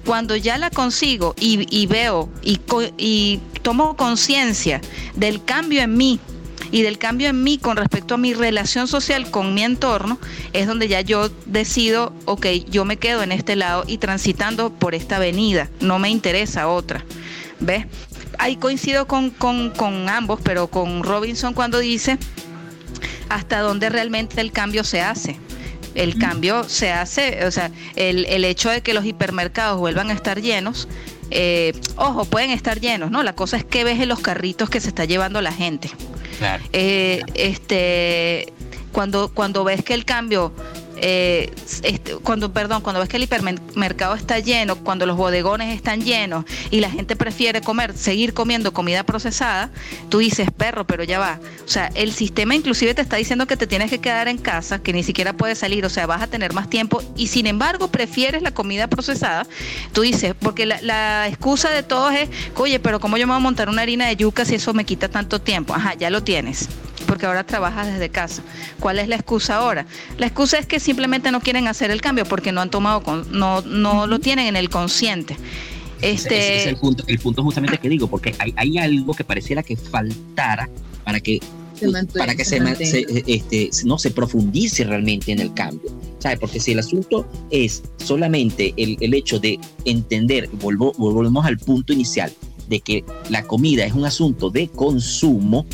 Cuando ya la consigo y, veo y, y tomo conciencia del cambio en mí, y del cambio en mí con respecto a mi relación social con mi entorno, es donde ya yo decido, ok, yo me quedo en este lado y transitando por esta avenida, no me interesa otra. ¿Ves? Ahí coincido con, con ambos, pero con Robinson cuando dice hasta dónde realmente el cambio se hace el cambio se hace, o sea, el, el, hecho de que los hipermercados vuelvan a estar llenos eh, ojo, pueden estar llenos, ¿no? La cosa es que ves en los carritos que se está llevando la gente. Claro. Eh, este, cuando, cuando ves que el cambio eh, este, cuando, perdón, cuando ves que el hipermercado está lleno, cuando los bodegones están llenos y la gente prefiere comer, seguir comiendo comida procesada, tú dices, perro, pero ya va. O sea, el sistema inclusive te está diciendo que te tienes que quedar en casa, que ni siquiera puedes salir, o sea, vas a tener más tiempo y sin embargo prefieres la comida procesada. Tú dices, porque la, la excusa de todos es, oye, pero ¿cómo yo me voy a montar una harina de yuca si eso me quita tanto tiempo? Ajá, ya lo tienes porque ahora trabajas desde casa. ¿Cuál es la excusa ahora? La excusa es que simplemente no quieren hacer el cambio porque no han tomado, no, no lo tienen en el consciente. Este... Ese es el punto, el punto justamente que digo, porque hay, hay algo que pareciera que faltara para que para que se, este, no se profundice realmente en el cambio. ¿Sabe? Porque si el asunto es solamente el, el hecho de entender, volvo, volvemos al punto inicial, de que la comida es un asunto de consumo,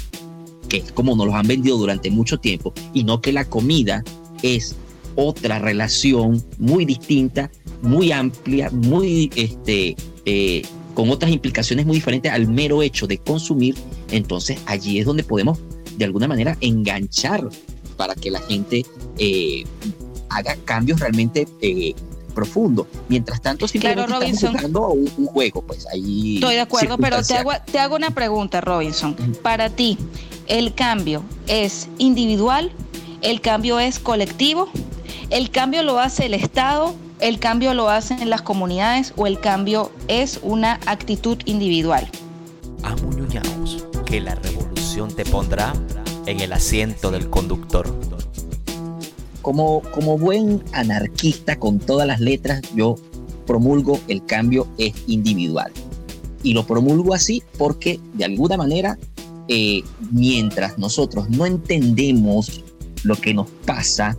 que es como nos los han vendido durante mucho tiempo, y no que la comida es otra relación muy distinta, muy amplia, muy este, eh, con otras implicaciones muy diferentes al mero hecho de consumir, entonces allí es donde podemos de alguna manera enganchar para que la gente eh, haga cambios realmente eh, profundos. Mientras tanto, simplemente claro, estamos jugando un, un, juego, pues ahí. Estoy de acuerdo, pero te hago, te hago una pregunta, Robinson. Para ti, el cambio es individual, el cambio es colectivo, el cambio lo hace el Estado, el cambio lo hacen las comunidades o el cambio es una actitud individual. Amuñuñaos, que la revolución te pondrá en el asiento del conductor. Como, buen anarquista con todas las letras, yo promulgo el cambio es individual. Y lo promulgo así porque de alguna manera eh, mientras nosotros no entendemos lo que nos pasa,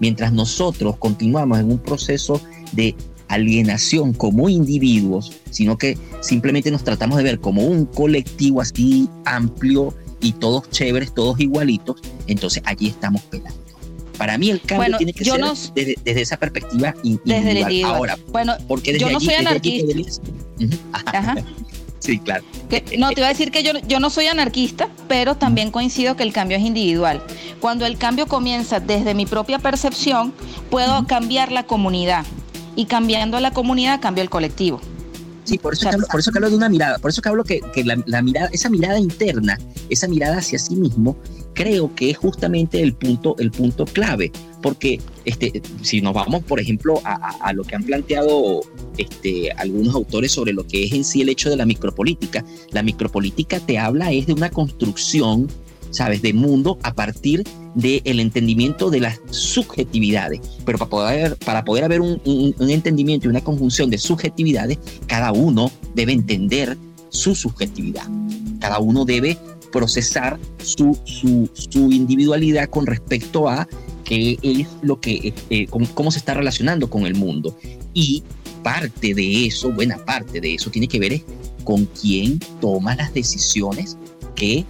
mientras nosotros continuamos en un proceso de alienación como individuos, sino que simplemente nos tratamos de ver como un colectivo así amplio y todos chéveres, todos igualitos, entonces allí estamos pelando. Para mí el cambio tiene que ser desde, esa perspectiva individual. Ahora, bueno, porque yo no soy anarquista. Ajá. Sí, claro. no, te iba a decir que yo, yo no soy anarquista, pero también coincido que el cambio es individual. Cuando el cambio comienza desde mi propia percepción, puedo cambiar la comunidad. Y cambiando la comunidad, cambio el colectivo. Sí, por eso, que hablo, por eso que hablo de una mirada, por eso que hablo que, que la, mirada, esa mirada interna, esa mirada hacia sí mismo, creo que es justamente el punto, el punto clave, porque este, si nos vamos, por ejemplo, a, lo que han planteado este, algunos autores sobre lo que es en sí el hecho de la micropolítica, la micropolítica te habla es de una construcción ¿sabes?, de mundo a partir del entendimiento de las subjetividades. Pero para poder, para poder haber un, entendimiento y una conjunción de subjetividades, cada uno debe entender su subjetividad. Cada uno debe procesar su, su, individualidad con respecto a qué es lo que, eh, cómo, se está relacionando con el mundo. Y parte de eso, buena parte de eso, tiene que ver con quién toma las decisiones que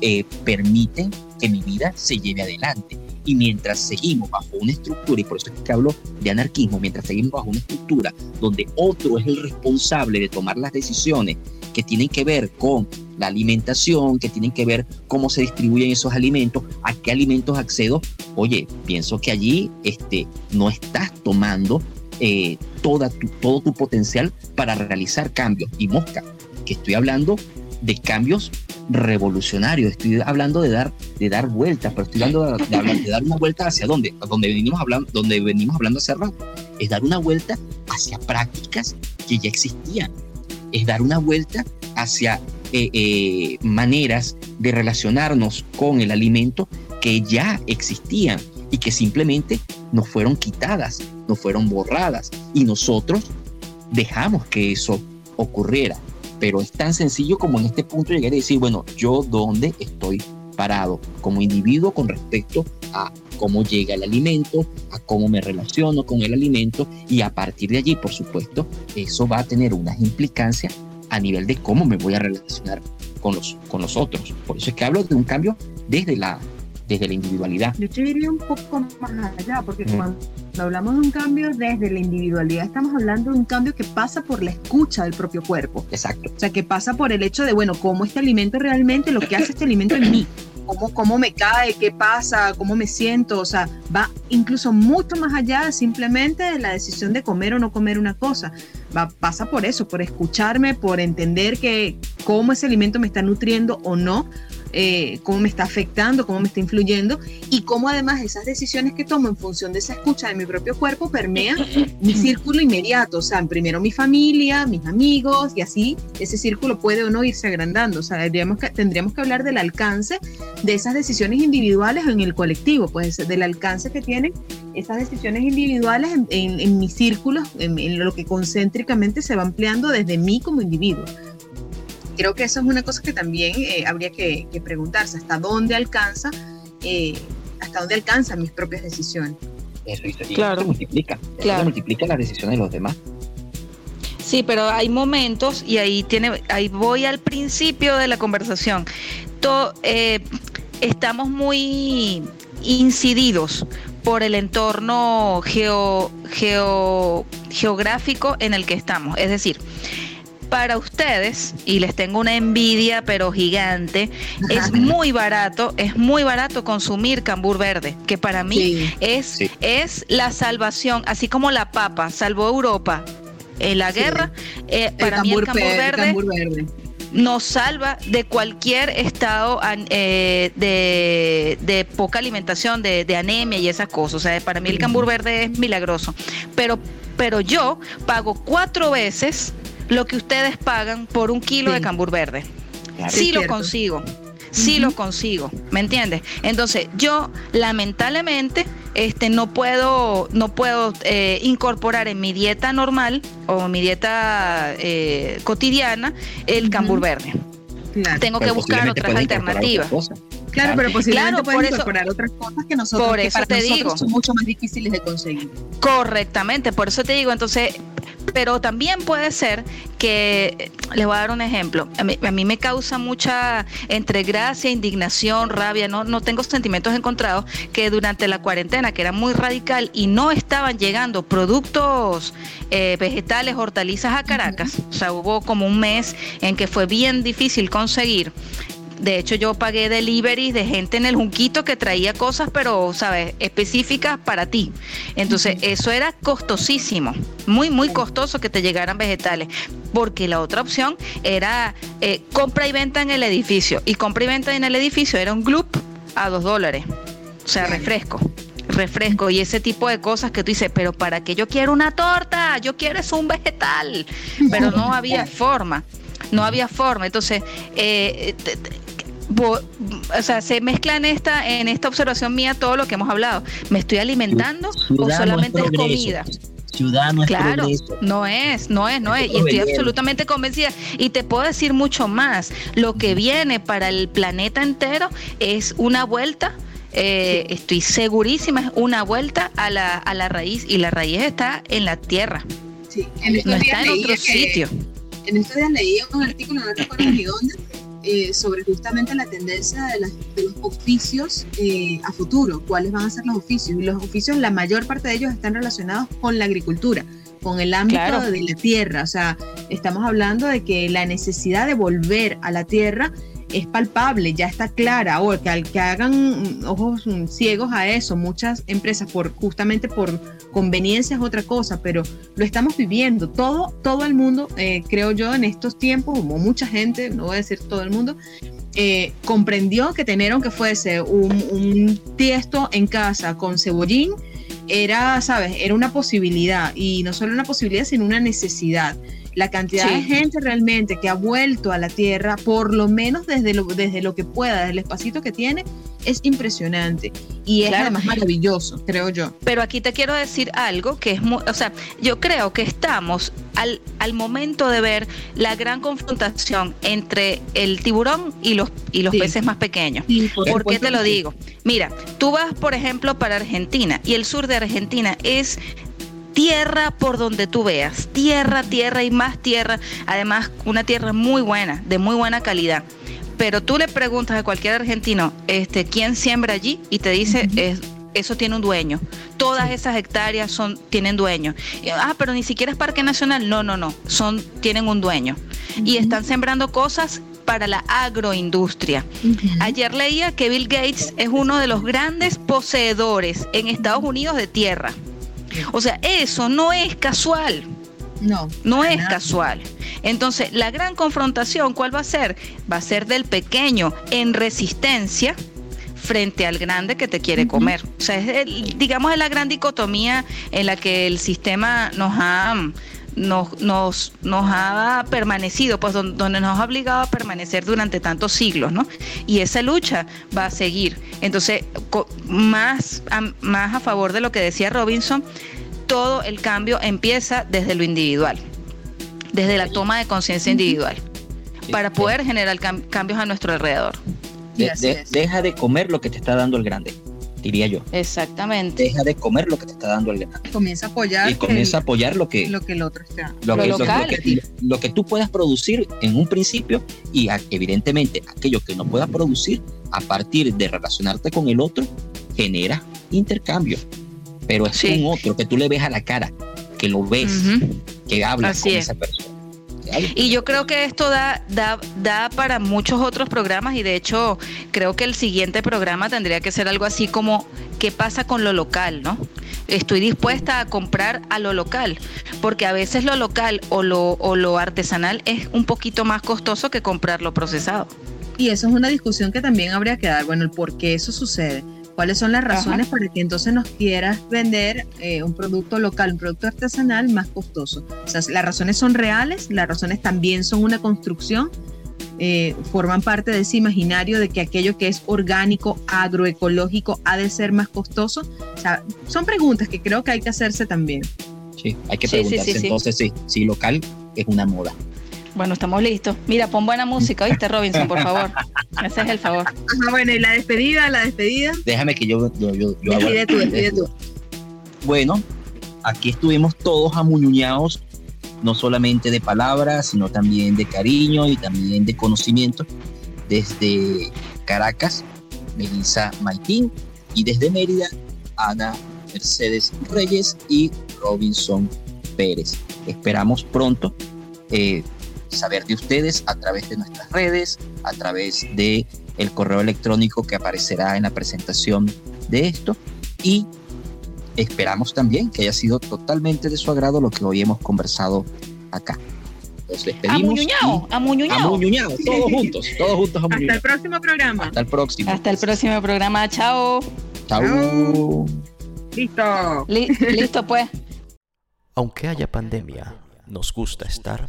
eh, permiten que mi vida se lleve adelante. Y mientras seguimos bajo una estructura, y por eso es que hablo de anarquismo, mientras seguimos bajo una estructura donde otro es el responsable de tomar las decisiones que tienen que ver con la alimentación, que tienen que ver cómo se distribuyen esos alimentos, a qué alimentos accedo, oye, pienso que allí este, no estás tomando eh, toda todo tu potencial para realizar cambios. Y mosca, que estoy hablando de cambios revolucionarios, estoy hablando de dar, de dar vueltas, pero estoy hablando de, dar una vuelta hacia dónde, donde venimos hablando, donde venimos hablando hace rato, es dar una vuelta hacia prácticas que ya existían, es dar una vuelta hacia eh, eh, maneras de relacionarnos con el alimento que ya existían y que simplemente nos fueron quitadas, nos fueron borradas. Y nosotros dejamos que eso ocurriera. Pero es tan sencillo como en este punto llegar y decir, bueno, yo dónde estoy parado como individuo con respecto a cómo llega el alimento, a cómo me relaciono con el alimento y a partir de allí, por supuesto, eso va a tener unas implicancias a nivel de cómo me voy a relacionar con los, con los otros. Por eso es que hablo de un cambio desde la, desde la individualidad. Yo te diría un poco más allá, porque cuando hablamos de un cambio desde la individualidad, estamos hablando de un cambio que pasa por la escucha del propio cuerpo. Exacto. O sea, que pasa por el hecho de, bueno, cómo este alimento realmente, lo que hace este alimento en mí cómo, cómo me cae, qué pasa, cómo me siento, o sea, va incluso mucho más allá simplemente de la decisión de comer o no comer una cosa. Va, pasa por eso, por escucharme, por entender que cómo ese alimento me está nutriendo o no, eh, cómo me está afectando, cómo me está influyendo y cómo además esas decisiones que tomo en función de esa escucha de mi propio cuerpo permean mi círculo inmediato, o sea, primero mi familia, mis amigos y así ese círculo puede o no irse agrandando, o sea, tendríamos que, tendríamos que hablar del alcance de esas decisiones individuales en el colectivo, pues del alcance que tienen esas decisiones individuales en, mis círculos, en, en lo que concéntricamente se va ampliando desde mí como individuo creo que eso es una cosa que también eh, habría que, preguntarse, hasta dónde alcanza, eh, hasta dónde alcanzan mis propias decisiones. Eso, claro. multiplica, claro. multiplica las decisiones de los demás. Sí, pero hay momentos, y ahí tiene, ahí voy al principio de la conversación. Eh, estamos muy incididos por el entorno geo, geo, geográfico en el que estamos. Es decir, para ustedes, y les tengo una envidia pero gigante, es muy barato, es muy barato consumir cambur verde, que para mí es, es la salvación, así como la papa salvó Europa en la guerra, eh, para mí el cambur verde, nos salva de cualquier estado eh, de, poca alimentación, de, de, anemia y esas cosas. O sea, para mí el cambur verde es milagroso. Pero, pero yo pago cuatro veces lo que ustedes pagan por un kilo de cambur verde. sí lo consigo, sí lo consigo, ¿me entiendes? Entonces yo lamentablemente este, no puedo, no puedo eh, incorporar en mi dieta normal o en mi dieta eh, cotidiana el cambur verde. Tengo que buscar otras alternativas. Claro, pero posiblemente puedes incorporar otras cosas que nosotros por eso te digo, son mucho más difíciles de conseguir. Correctamente, por eso te digo, entonces pero también puede ser que, les voy a dar un ejemplo, a mí, me causa mucha entre gracia, indignación, rabia, no, no tengo sentimientos encontrados, que durante la cuarentena, que era muy radical y no estaban llegando productos eh, vegetales, hortalizas a Caracas, o sea, hubo como un mes en que fue bien difícil conseguir. De hecho, yo pagué delivery de gente en el Junquito que traía cosas, pero, ¿sabes?, específicas para ti. Entonces, eso era costosísimo, muy, muy costoso que te llegaran vegetales, porque la otra opción era eh, compra y venta en el edificio. Y compra y venta en el edificio era un club a dos dólares. O sea, refresco refresco y ese tipo de cosas que tú dices, pero ¿para qué yo quiero una torta? Yo quiero es un vegetal. Pero no había forma, no había forma. Entonces, eh, o sea, se mezcla en esta, en esta observación mía todo lo que hemos hablado. ¿Me estoy alimentando o solamente es, comida? Ciudad no es claro, no es, no es, no es. Y estoy absolutamente convencida. Y te puedo decir mucho más. Lo que viene para el planeta entero es una vuelta. Eh, estoy segurísima, es una vuelta a la, a la raíz y la raíz está en la tierra. Sí, no está en otro sitio. En estos días leí un artículo, no recuerdo ni dónde, eh, sobre justamente la tendencia de, los oficios eh, a futuro, cuáles van a ser los oficios. Y los oficios, la mayor parte de ellos están relacionados con la agricultura, con el ámbito de la tierra. O sea, estamos hablando de que la necesidad de volver a la tierra es palpable, ya está clara, o que, que hagan ojos ciegos a eso, muchas empresas por justamente por conveniencia es otra cosa, pero lo estamos viviendo, todo, todo el mundo, eh, creo yo, en estos tiempos, como mucha gente, no voy a decir todo el mundo, eh, comprendió que tener aunque fuese un, un tiesto en casa con cebollín, era, sabes, era una posibilidad, y no solo una posibilidad, sino una necesidad. La cantidad de gente realmente que ha vuelto a la Tierra, por lo menos desde lo, desde lo que pueda, desde el espacito que tiene, es impresionante y es además maravilloso, creo yo. Pero aquí te quiero decir algo que es muy, o sea, yo creo que estamos al, al momento de ver la gran confrontación entre el tiburón y los, y los peces más pequeños. por, qué te lo digo? Mira, tú vas, por ejemplo, para Argentina y el sur de Argentina es tierra por donde tú veas, tierra, tierra y más tierra, además una tierra muy buena, de muy buena calidad. Pero tú le preguntas a cualquier argentino, este, ¿quién siembra allí? Y te dice, eso tiene un dueño. Todas esas hectáreas son, tienen dueño. ah, pero ni siquiera es parque nacional. No, no, no. Son, tienen un dueño. Y están sembrando cosas para la agroindustria. Ayer leía que Bill Gates es uno de los grandes poseedores en Estados Unidos de tierra. O sea, eso no es casual. No. No es casual. Entonces, la gran confrontación, ¿cuál va a ser? Va a ser del pequeño en resistencia frente al grande que te quiere comer. O sea, es digamos, es la gran dicotomía en la que el sistema nos ha nos, nos, nos ha permanecido, pues donde, nos ha obligado a permanecer durante tantos siglos, ¿no? Y esa lucha va a seguir. Entonces, más más a favor de lo que decía Robinson, todo el cambio empieza desde lo individual, desde la toma de conciencia individual, para poder generar cambios a nuestro alrededor. deja de comer lo que te está dando el grande diría yo. Exactamente. Deja de comer lo que te está dando el grande. Comienza a apoyar. Y comienza a apoyar lo que, lo que el otro está. Lo, que, lo, que, tú puedas producir en un principio y evidentemente aquello que no puedas producir a partir de relacionarte con el otro genera intercambio. Pero es un otro que tú le ves a la cara, que lo ves, que hablas con esa persona. Y yo creo que esto da, da, da para muchos otros programas y de hecho creo que el siguiente programa tendría que ser algo así como qué pasa con lo local, ¿no? Estoy dispuesta a comprar a lo local, porque a veces lo local o lo, o lo artesanal es un poquito más costoso que comprar lo procesado. Y eso es una discusión que también habría que dar, bueno, el por qué eso sucede cuáles son las razones para que entonces nos quieras vender eh, un producto local, un producto artesanal más costoso. O sea, las razones son reales, las razones también son una construcción, eh, forman parte de ese imaginario de que aquello que es orgánico, agroecológico, ha de ser más costoso. O sea, son preguntas que creo que hay que hacerse también. Sí, hay que preguntarse entonces sí, si local es una moda. Bueno, estamos listos. Mira, pon buena música, ¿viste, Robinson, por favor? Ese es el favor. Ajá, bueno, y la despedida, la despedida. Déjame que yo, yo, yo, yo despide tú, despide tú. Bueno, aquí estuvimos todos amuñuñados, no solamente de palabras, sino también de cariño y también de conocimiento. Desde Caracas, Melissa Maitín, y desde Mérida, Ana Mercedes Reyes y Robinson Pérez. Esperamos pronto eh, saber de ustedes a través de nuestras redes, a través de el correo electrónico que aparecerá en la presentación de esto y esperamos también que haya sido totalmente de su agrado lo que hoy hemos conversado acá. Nos despedimos. Amuñuñao, todos juntos, todos juntos. Hasta el próximo programa. Hasta el próximo. Hasta el próximo programa. Chao. Chao. Listo. listo, pues. Aunque haya pandemia, nos gusta estar